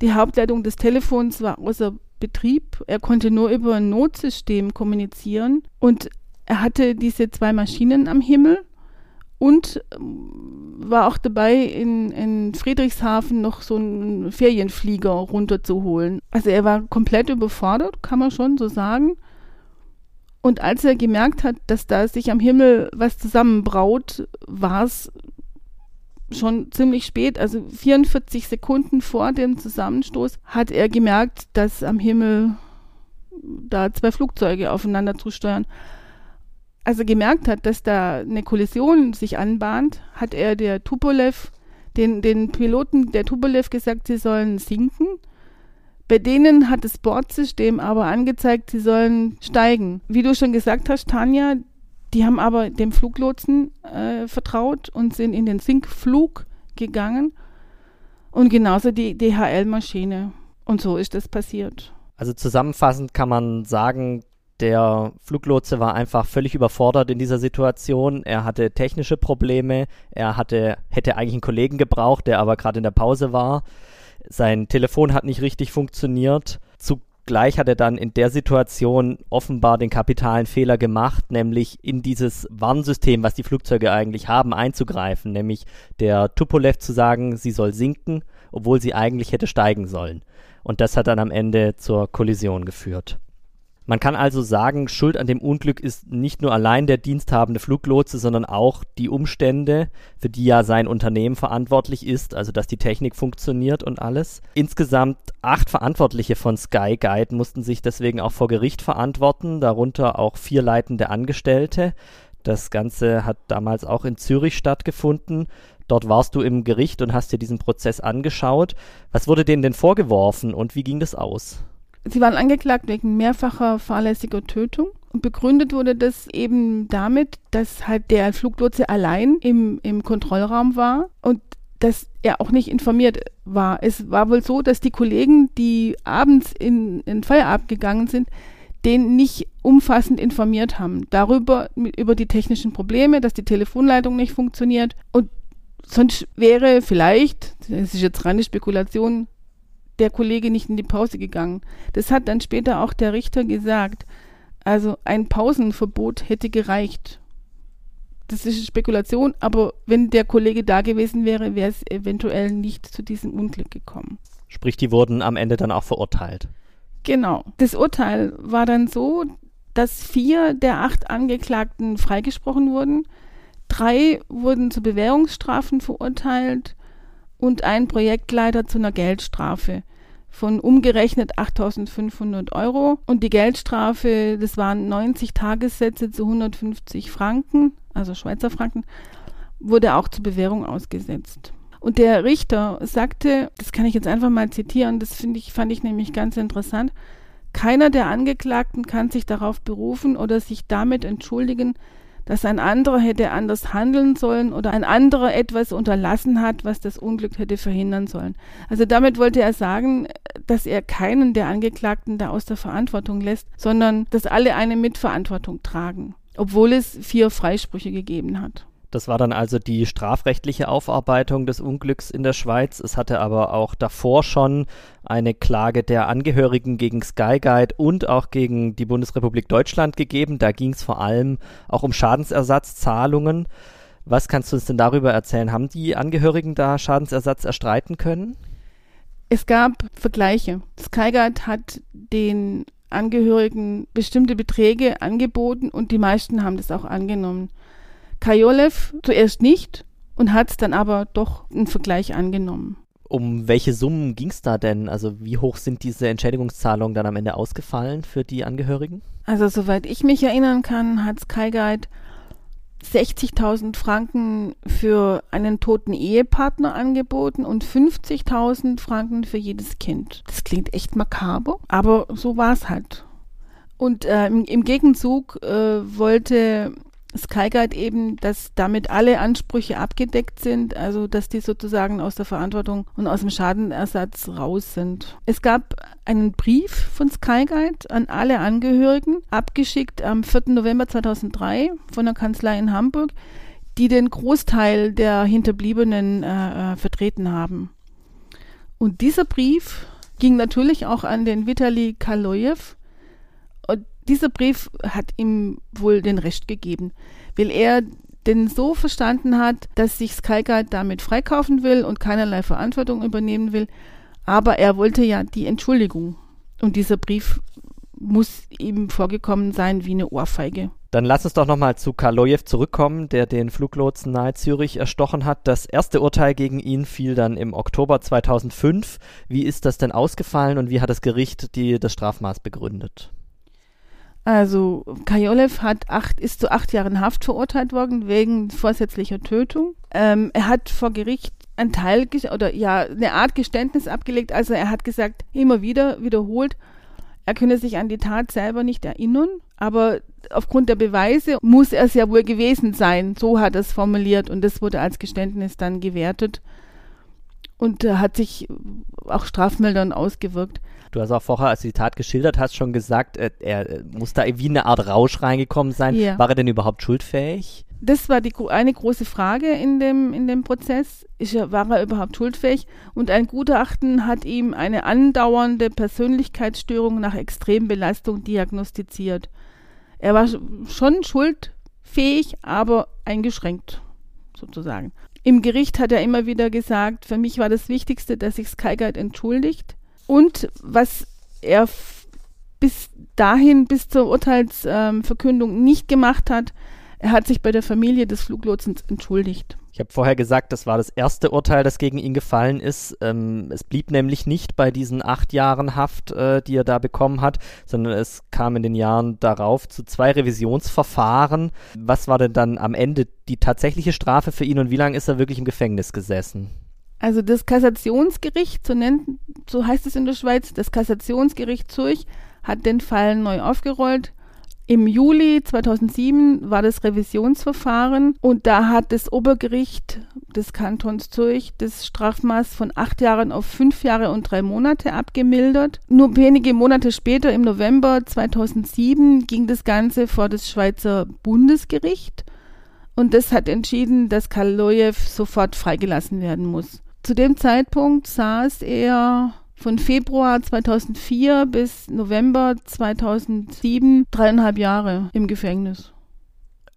S5: Die Hauptleitung des Telefons war außer Betrieb. Er konnte nur über ein Notsystem kommunizieren. Und er hatte diese zwei Maschinen am Himmel und ähm, war auch dabei, in, in Friedrichshafen noch so einen Ferienflieger runterzuholen. Also er war komplett überfordert, kann man schon so sagen. Und als er gemerkt hat, dass da sich am Himmel was zusammenbraut, war es schon ziemlich spät, also 44 Sekunden vor dem Zusammenstoß, hat er gemerkt, dass am Himmel da zwei Flugzeuge aufeinander zusteuern als er gemerkt hat, dass da eine Kollision sich anbahnt, hat er der Tupolev, den, den Piloten der Tupolev gesagt, sie sollen sinken. Bei denen hat das Bordsystem aber angezeigt, sie sollen steigen. Wie du schon gesagt hast, Tanja, die haben aber dem Fluglotsen äh, vertraut und sind in den Sinkflug gegangen. Und genauso die DHL-Maschine. Und so ist das passiert.
S2: Also zusammenfassend kann man sagen, der Fluglotse war einfach völlig überfordert in dieser Situation. Er hatte technische Probleme. Er hatte, hätte eigentlich einen Kollegen gebraucht, der aber gerade in der Pause war. Sein Telefon hat nicht richtig funktioniert. Zugleich hat er dann in der Situation offenbar den kapitalen Fehler gemacht, nämlich in dieses Warnsystem, was die Flugzeuge eigentlich haben, einzugreifen, nämlich der Tupolev zu sagen, sie soll sinken, obwohl sie eigentlich hätte steigen sollen. Und das hat dann am Ende zur Kollision geführt. Man kann also sagen, Schuld an dem Unglück ist nicht nur allein der diensthabende Fluglotse, sondern auch die Umstände, für die ja sein Unternehmen verantwortlich ist, also dass die Technik funktioniert und alles. Insgesamt acht Verantwortliche von Sky Guide mussten sich deswegen auch vor Gericht verantworten, darunter auch vier leitende Angestellte. Das Ganze hat damals auch in Zürich stattgefunden. Dort warst du im Gericht und hast dir diesen Prozess angeschaut. Was wurde denen denn vorgeworfen und wie ging das aus?
S5: Sie waren angeklagt wegen mehrfacher fahrlässiger Tötung. Und begründet wurde das eben damit, dass halt der Fluglotse allein im, im Kontrollraum war und dass er auch nicht informiert war. Es war wohl so, dass die Kollegen, die abends in, in Feierabend gegangen sind, den nicht umfassend informiert haben. Darüber, über die technischen Probleme, dass die Telefonleitung nicht funktioniert. Und sonst wäre vielleicht, das ist jetzt reine Spekulation, der Kollege nicht in die Pause gegangen. Das hat dann später auch der Richter gesagt. Also ein Pausenverbot hätte gereicht. Das ist Spekulation, aber wenn der Kollege da gewesen wäre, wäre es eventuell nicht zu diesem Unglück gekommen.
S2: Sprich, die wurden am Ende dann auch verurteilt.
S5: Genau. Das Urteil war dann so, dass vier der acht Angeklagten freigesprochen wurden. Drei wurden zu Bewährungsstrafen verurteilt und ein Projektleiter zu einer Geldstrafe von umgerechnet 8.500 Euro. Und die Geldstrafe, das waren 90 Tagessätze zu 150 Franken, also Schweizer Franken, wurde auch zur Bewährung ausgesetzt. Und der Richter sagte, das kann ich jetzt einfach mal zitieren, das ich, fand ich nämlich ganz interessant. Keiner der Angeklagten kann sich darauf berufen oder sich damit entschuldigen, dass ein anderer hätte anders handeln sollen oder ein anderer etwas unterlassen hat, was das Unglück hätte verhindern sollen. Also damit wollte er sagen, dass er keinen der Angeklagten da aus der Verantwortung lässt, sondern dass alle eine Mitverantwortung tragen, obwohl es vier Freisprüche gegeben hat.
S2: Das war dann also die strafrechtliche Aufarbeitung des Unglücks in der Schweiz. Es hatte aber auch davor schon eine Klage der Angehörigen gegen Sky Guide und auch gegen die Bundesrepublik Deutschland gegeben. Da ging es vor allem auch um Schadensersatzzahlungen. Was kannst du uns denn darüber erzählen? Haben die Angehörigen da Schadensersatz erstreiten können?
S5: Es gab Vergleiche. Skyguide hat den Angehörigen bestimmte Beträge angeboten und die meisten haben das auch angenommen. Kajolev zuerst nicht und hat es dann aber doch einen Vergleich angenommen.
S2: Um welche Summen ging es da denn? Also wie hoch sind diese Entschädigungszahlungen dann am Ende ausgefallen für die Angehörigen?
S5: Also soweit ich mich erinnern kann, hat Skyguide 60.000 Franken für einen toten Ehepartner angeboten und 50.000 Franken für jedes Kind. Das klingt echt makaber, aber so war es halt. Und äh, im, im, Gegenzug äh, wollte Skyguide eben, dass damit alle Ansprüche abgedeckt sind, also dass die sozusagen aus der Verantwortung und aus dem Schadenersatz raus sind. Es gab einen Brief von Skyguide an alle Angehörigen, abgeschickt am 4. November 2003 von der Kanzlei in Hamburg, die den Großteil der Hinterbliebenen äh, äh vertreten haben. Und dieser Brief ging natürlich auch an den Vitali Kaloyev, dieser Brief hat ihm wohl den Recht gegeben, weil er denn so verstanden hat, dass sich Skyguide damit freikaufen will und keinerlei Verantwortung übernehmen will. Aber er wollte ja die Entschuldigung. Und dieser Brief muss ihm vorgekommen sein wie eine Ohrfeige.
S2: Dann lass uns doch nochmal zu Kaloyev zurückkommen, der den Fluglotsen nahe Zürich erstochen hat. Das erste Urteil gegen ihn fiel dann im Oktober 2005. Wie ist das denn ausgefallen und wie hat das Gericht die, das Strafmaß begründet?
S5: Also Kajolev hat acht, ist zu acht Jahren Haft verurteilt worden wegen vorsätzlicher Tötung. Ähm, er hat vor Gericht ein Teil oder ja eine Art Geständnis abgelegt. Also er hat gesagt, immer wieder wiederholt, er könne sich an die Tat selber nicht erinnern, aber aufgrund der Beweise muss er es ja wohl gewesen sein. So hat er es formuliert und das wurde als Geständnis dann gewertet und äh, hat sich auch strafmildernd ausgewirkt.
S2: Du hast auch vorher, als du die Tat geschildert hast, schon gesagt, äh, er muss da wie eine Art Rausch reingekommen sein. Ja. War er denn überhaupt schuldfähig?
S5: Das war die, eine große Frage in dem, in dem Prozess. Ist er, war er überhaupt schuldfähig? Und ein Gutachten hat ihm eine andauernde Persönlichkeitsstörung nach Extrembelastung diagnostiziert. Er war schon schuldfähig, aber eingeschränkt, sozusagen. Im Gericht hat er immer wieder gesagt, für mich war das Wichtigste, dass sich Skyguide entschuldigt. Und was er bis dahin, bis zur Urteilsverkündung ähm, nicht gemacht hat, er hat sich bei der Familie des Fluglotsens entschuldigt.
S2: Ich habe vorher gesagt, das war das erste Urteil, das gegen ihn gefallen ist. Ähm, es blieb nämlich nicht bei diesen acht Jahren Haft, äh, die er da bekommen hat, sondern es kam in den Jahren darauf zu zwei Revisionsverfahren. Was war denn dann am Ende die tatsächliche Strafe für ihn und wie lange ist er wirklich im Gefängnis gesessen?
S5: Also das Kassationsgericht, so nennt, so heißt es in der Schweiz, das Kassationsgericht Zürich hat den Fall neu aufgerollt. Im Juli 2007 war das Revisionsverfahren und da hat das Obergericht des Kantons Zürich das Strafmaß von acht Jahren auf fünf Jahre und drei Monate abgemildert. Nur wenige Monate später, im November 2007, ging das Ganze vor das Schweizer Bundesgericht und das hat entschieden, dass Kaloyev sofort freigelassen werden muss. Zu dem Zeitpunkt saß er von Februar 2004 bis November 2007 dreieinhalb Jahre im Gefängnis.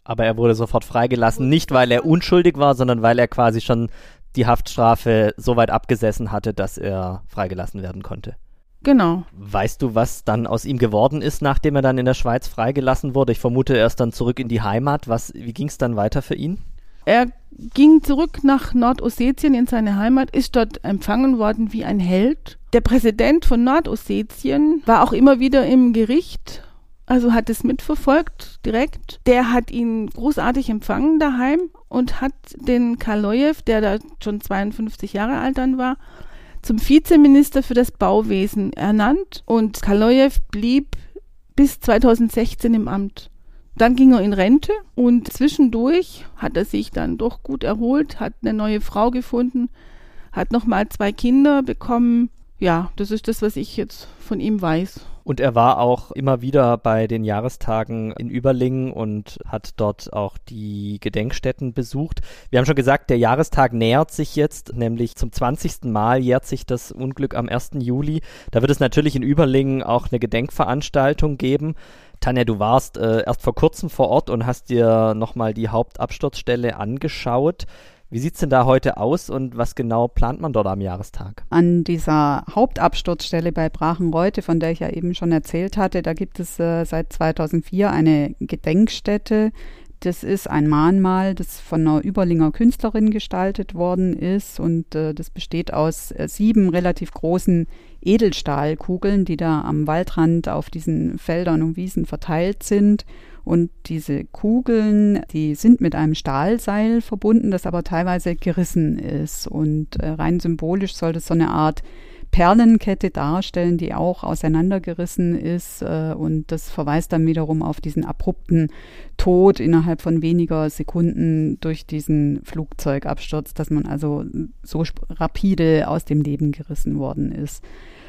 S2: Aber er wurde sofort freigelassen, nicht weil er unschuldig war, sondern weil er quasi schon die Haftstrafe so weit abgesessen hatte, dass er freigelassen werden konnte.
S5: Genau.
S2: Weißt du, was dann aus ihm geworden ist, nachdem er dann in der Schweiz freigelassen wurde? Ich vermute, er ist dann zurück in die Heimat. Was, wie ging es dann weiter für ihn?
S5: Er ging zurück nach Nordossetien in seine Heimat, ist dort empfangen worden wie ein Held. Der Präsident von Nordossetien war auch immer wieder im Gericht, also hat es mitverfolgt direkt. Der hat ihn großartig empfangen daheim und hat den Kaloyev, der da schon 52 Jahre alt dann war, zum Vizeminister für das Bauwesen ernannt und Kaloyev blieb bis 2016 im Amt. Dann ging er in Rente und zwischendurch hat er sich dann doch gut erholt, hat eine neue Frau gefunden, hat nochmal zwei Kinder bekommen. Ja, das ist das, was ich jetzt von ihm weiß.
S2: Und er war auch immer wieder bei den Jahrestagen in Überlingen und hat dort auch die Gedenkstätten besucht. Wir haben schon gesagt, der Jahrestag nähert sich jetzt, nämlich zum 20. Mal jährt sich das Unglück am 1. Juli. Da wird es natürlich in Überlingen auch eine Gedenkveranstaltung geben. Tanja, du warst äh, erst vor kurzem vor Ort und hast dir nochmal die Hauptabsturzstelle angeschaut. Wie sieht es denn da heute aus und was genau plant man dort am Jahrestag?
S3: An dieser Hauptabsturzstelle bei Brachenreute, von der ich ja eben schon erzählt hatte, da gibt es äh, seit 2004 eine Gedenkstätte. Das ist ein Mahnmal, das von einer Überlinger Künstlerin gestaltet worden ist und äh, das besteht aus äh, sieben relativ großen Edelstahlkugeln, die da am Waldrand auf diesen Feldern und Wiesen verteilt sind. Und diese Kugeln, die sind mit einem Stahlseil verbunden, das aber teilweise gerissen ist. Und äh, rein symbolisch soll das so eine Art Perlenkette darstellen, die auch auseinandergerissen ist. Äh, und das verweist dann wiederum auf diesen abrupten Tod innerhalb von weniger Sekunden durch diesen Flugzeugabsturz, dass man also so rapide aus dem Leben gerissen worden ist.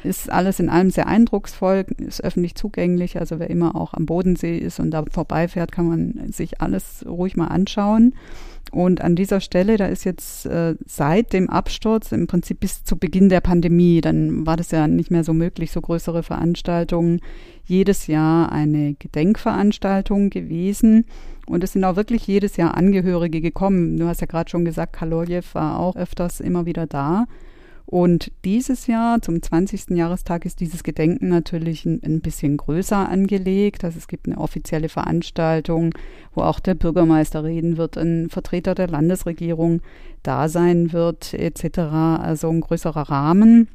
S3: Ist alles in allem sehr eindrucksvoll, ist öffentlich zugänglich. Also wer immer auch am Bodensee ist und da vorbeifährt, kann man sich alles ruhig mal anschauen. Und an dieser Stelle, da ist jetzt äh, seit dem Absturz, im Prinzip bis zu Beginn der Pandemie, dann war das ja nicht mehr so möglich, so größere Veranstaltungen, jedes Jahr eine Gedenkveranstaltung gewesen. Und es sind auch wirklich jedes Jahr Angehörige gekommen. Du hast ja gerade schon gesagt, Kalojew war auch öfters immer wieder da. Und dieses Jahr, zum 20. Jahrestag, ist dieses Gedenken natürlich ein, ein, bisschen größer angelegt. Also es gibt eine offizielle Veranstaltung, wo auch der Bürgermeister reden wird, ein Vertreter der Landesregierung da sein wird, etc. Also ein größerer Rahmen.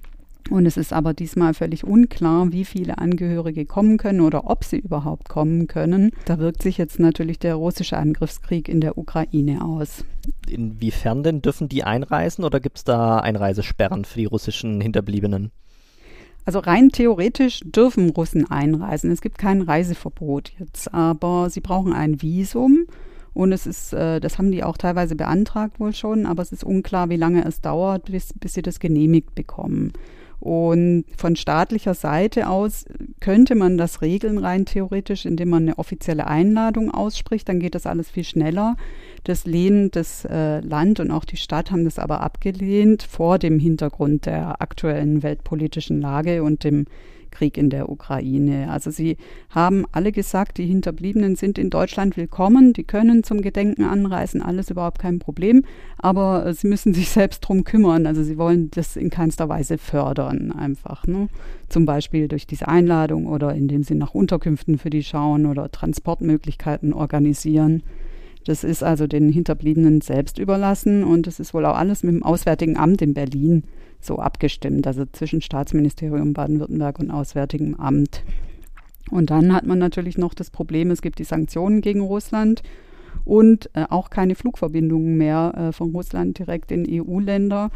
S3: Und es ist aber diesmal völlig unklar, wie viele Angehörige kommen können oder ob sie überhaupt kommen können. Da wirkt sich jetzt natürlich der russische Angriffskrieg in der Ukraine aus.
S2: Inwiefern denn dürfen die einreisen oder gibt es da Einreisesperren für die russischen Hinterbliebenen?
S3: Also rein theoretisch dürfen Russen einreisen. Es gibt kein Reiseverbot jetzt, aber sie brauchen ein Visum. Und es ist, äh, das haben die auch teilweise beantragt wohl schon, aber es ist unklar, wie lange es dauert, bis, bis sie das genehmigt bekommen. Und von staatlicher Seite aus könnte man das regeln rein theoretisch, indem man eine offizielle Einladung ausspricht. Dann geht das alles viel schneller. Das lehnt das äh, Land und auch die Stadt haben das aber abgelehnt vor dem Hintergrund der aktuellen weltpolitischen Lage und dem Krieg in der Ukraine. Also sie haben alle gesagt, die Hinterbliebenen sind in Deutschland willkommen, die können zum Gedenken anreisen, alles überhaupt kein Problem, aber äh, sie müssen sich selbst drum kümmern. Also sie wollen das in keinster Weise fördern, einfach. Ne? Zum Beispiel durch diese Einladung oder indem sie nach Unterkünften für die schauen oder Transportmöglichkeiten organisieren. Das ist also den Hinterbliebenen selbst überlassen und das ist wohl auch alles mit dem Auswärtigen Amt in Berlin so abgestimmt, also zwischen Staatsministerium Baden-Württemberg und Auswärtigem Amt. Und dann hat man natürlich noch das Problem, es gibt die Sanktionen gegen Russland und äh, auch keine Flugverbindungen mehr äh, von Russland direkt in EU-Länder.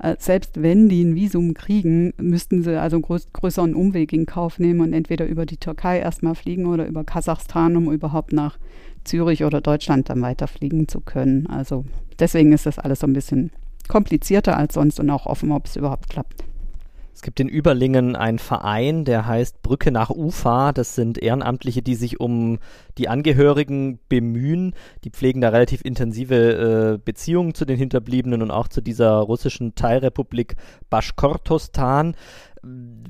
S3: Äh, selbst wenn die ein Visum kriegen, müssten sie also einen größ größeren Umweg in Kauf nehmen und entweder über die Türkei erstmal fliegen oder über Kasachstan, um überhaupt nach Zürich oder Deutschland dann weiterfliegen zu können. Also deswegen ist das alles so ein bisschen komplizierter als sonst und auch offen, ob es überhaupt klappt.
S2: Es gibt in Überlingen einen Verein, der heißt Brücke nach Ufa. Das sind Ehrenamtliche, die sich um die Angehörigen bemühen. Die pflegen da relativ intensive äh, Beziehungen zu den Hinterbliebenen und auch zu dieser russischen Teilrepublik Baschkortostan.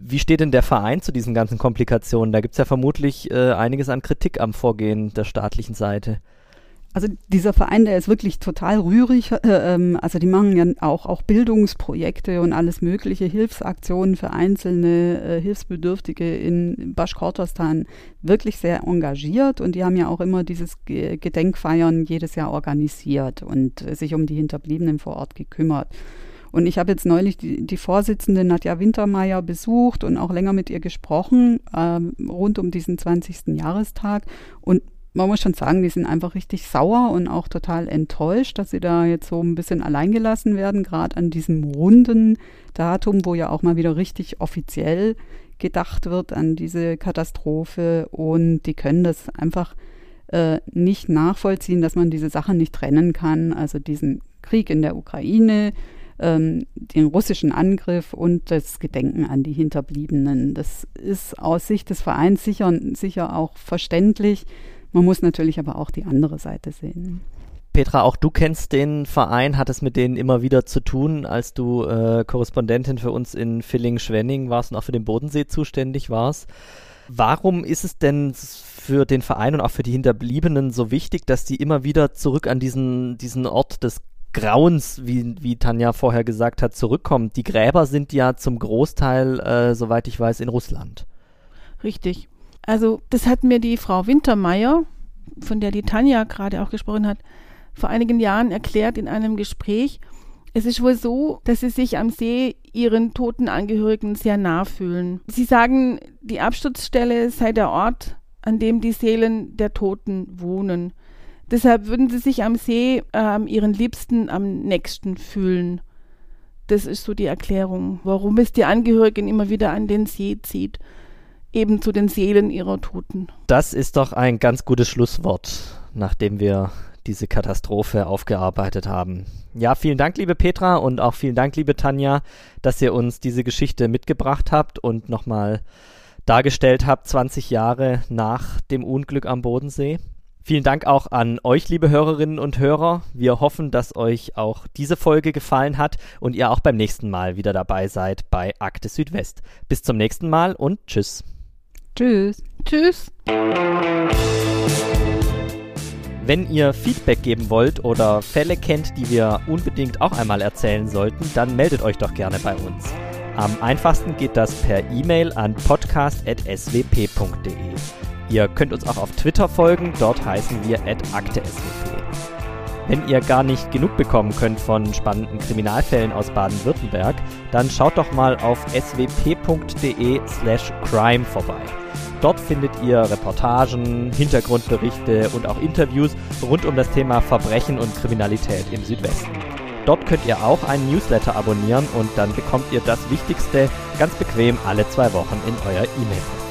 S2: Wie steht denn der Verein zu diesen ganzen Komplikationen? Da gibt es ja vermutlich äh, einiges an Kritik am Vorgehen der staatlichen Seite.
S3: Also dieser Verein, der ist wirklich total rührig. Äh, ähm, also die machen ja auch, auch Bildungsprojekte und alles mögliche, Hilfsaktionen für einzelne äh, Hilfsbedürftige in Baschkortostan wirklich sehr engagiert und die haben ja auch immer dieses Gedenkfeiern jedes Jahr organisiert und äh, sich um die Hinterbliebenen vor Ort gekümmert. Und ich habe jetzt neulich die, die, Vorsitzende Nadja Wintermeyer besucht und auch länger mit ihr gesprochen ähm, rund um diesen 20. Jahrestag. Und man muss schon sagen, die sind einfach richtig sauer und auch total enttäuscht, dass sie da jetzt so ein bisschen alleingelassen werden, gerade an diesem runden Datum, wo ja auch mal wieder richtig offiziell gedacht wird an diese Katastrophe und die können das einfach äh, nicht nachvollziehen, dass man diese Sachen nicht trennen kann, also diesen Krieg in der Ukraine, ähm, den russischen Angriff und das Gedenken an die Hinterbliebenen. Das ist aus Sicht des Vereins sicher, sicher auch verständlich. Man muss natürlich aber auch die andere Seite sehen.
S2: Petra, auch du kennst den Verein, hattest mit denen immer wieder zu tun, als du äh, Korrespondentin für uns in Villingen-Schwenning warst und auch für den Bodensee zuständig warst. Warum ist es denn für den Verein und auch für die Hinterbliebenen so wichtig, dass die immer wieder zurück an diesen, diesen Ort des Grauens, wie, wie Tanja vorher gesagt hat, zurückkommen? Die Gräber sind ja zum Großteil, äh, soweit ich weiß, in Russland.
S5: Richtig. Also das hat mir die Frau Wintermeyer, von der die Tanja gerade auch gesprochen hat, vor einigen Jahren erklärt in einem Gespräch. Es ist wohl so, dass sie sich am See ihren toten Angehörigen sehr nah fühlen. Sie sagen, die Absturzstelle sei der Ort, an dem die Seelen der Toten wohnen. Deshalb würden sie sich am See äh, ihren Liebsten am nächsten fühlen. Das ist so die Erklärung, warum es die Angehörigen immer wieder an den See zieht eben zu den Seelen ihrer Toten.
S2: Das ist doch ein ganz gutes Schlusswort, nachdem wir diese Katastrophe aufgearbeitet haben. Ja, vielen Dank, liebe Petra, und auch vielen Dank, liebe Tanja, dass ihr uns diese Geschichte mitgebracht habt und nochmal dargestellt habt, 20 Jahre nach dem Unglück am Bodensee. Vielen Dank auch an euch, liebe Hörerinnen und Hörer. Wir hoffen, dass euch auch diese Folge gefallen hat und ihr auch beim nächsten Mal wieder dabei seid bei Akte Südwest. Bis zum nächsten Mal und tschüss.
S3: Tschüss.
S5: Tschüss.
S2: Wenn ihr Feedback geben wollt oder Fälle kennt, die wir unbedingt auch einmal erzählen sollten, dann meldet euch doch gerne bei uns. Am einfachsten geht das per E-Mail an podcast.swp.de. Ihr könnt uns auch auf Twitter folgen, dort heißen wir @akte_swp. Wenn ihr gar nicht genug bekommen könnt von spannenden Kriminalfällen aus Baden-Württemberg, dann schaut doch mal auf swp.de/slash crime vorbei. Dort findet ihr Reportagen, Hintergrundberichte und auch Interviews rund um das Thema Verbrechen und Kriminalität im Südwesten. Dort könnt ihr auch einen Newsletter abonnieren und dann bekommt ihr das Wichtigste ganz bequem alle zwei Wochen in euer E-Mail-Postfach.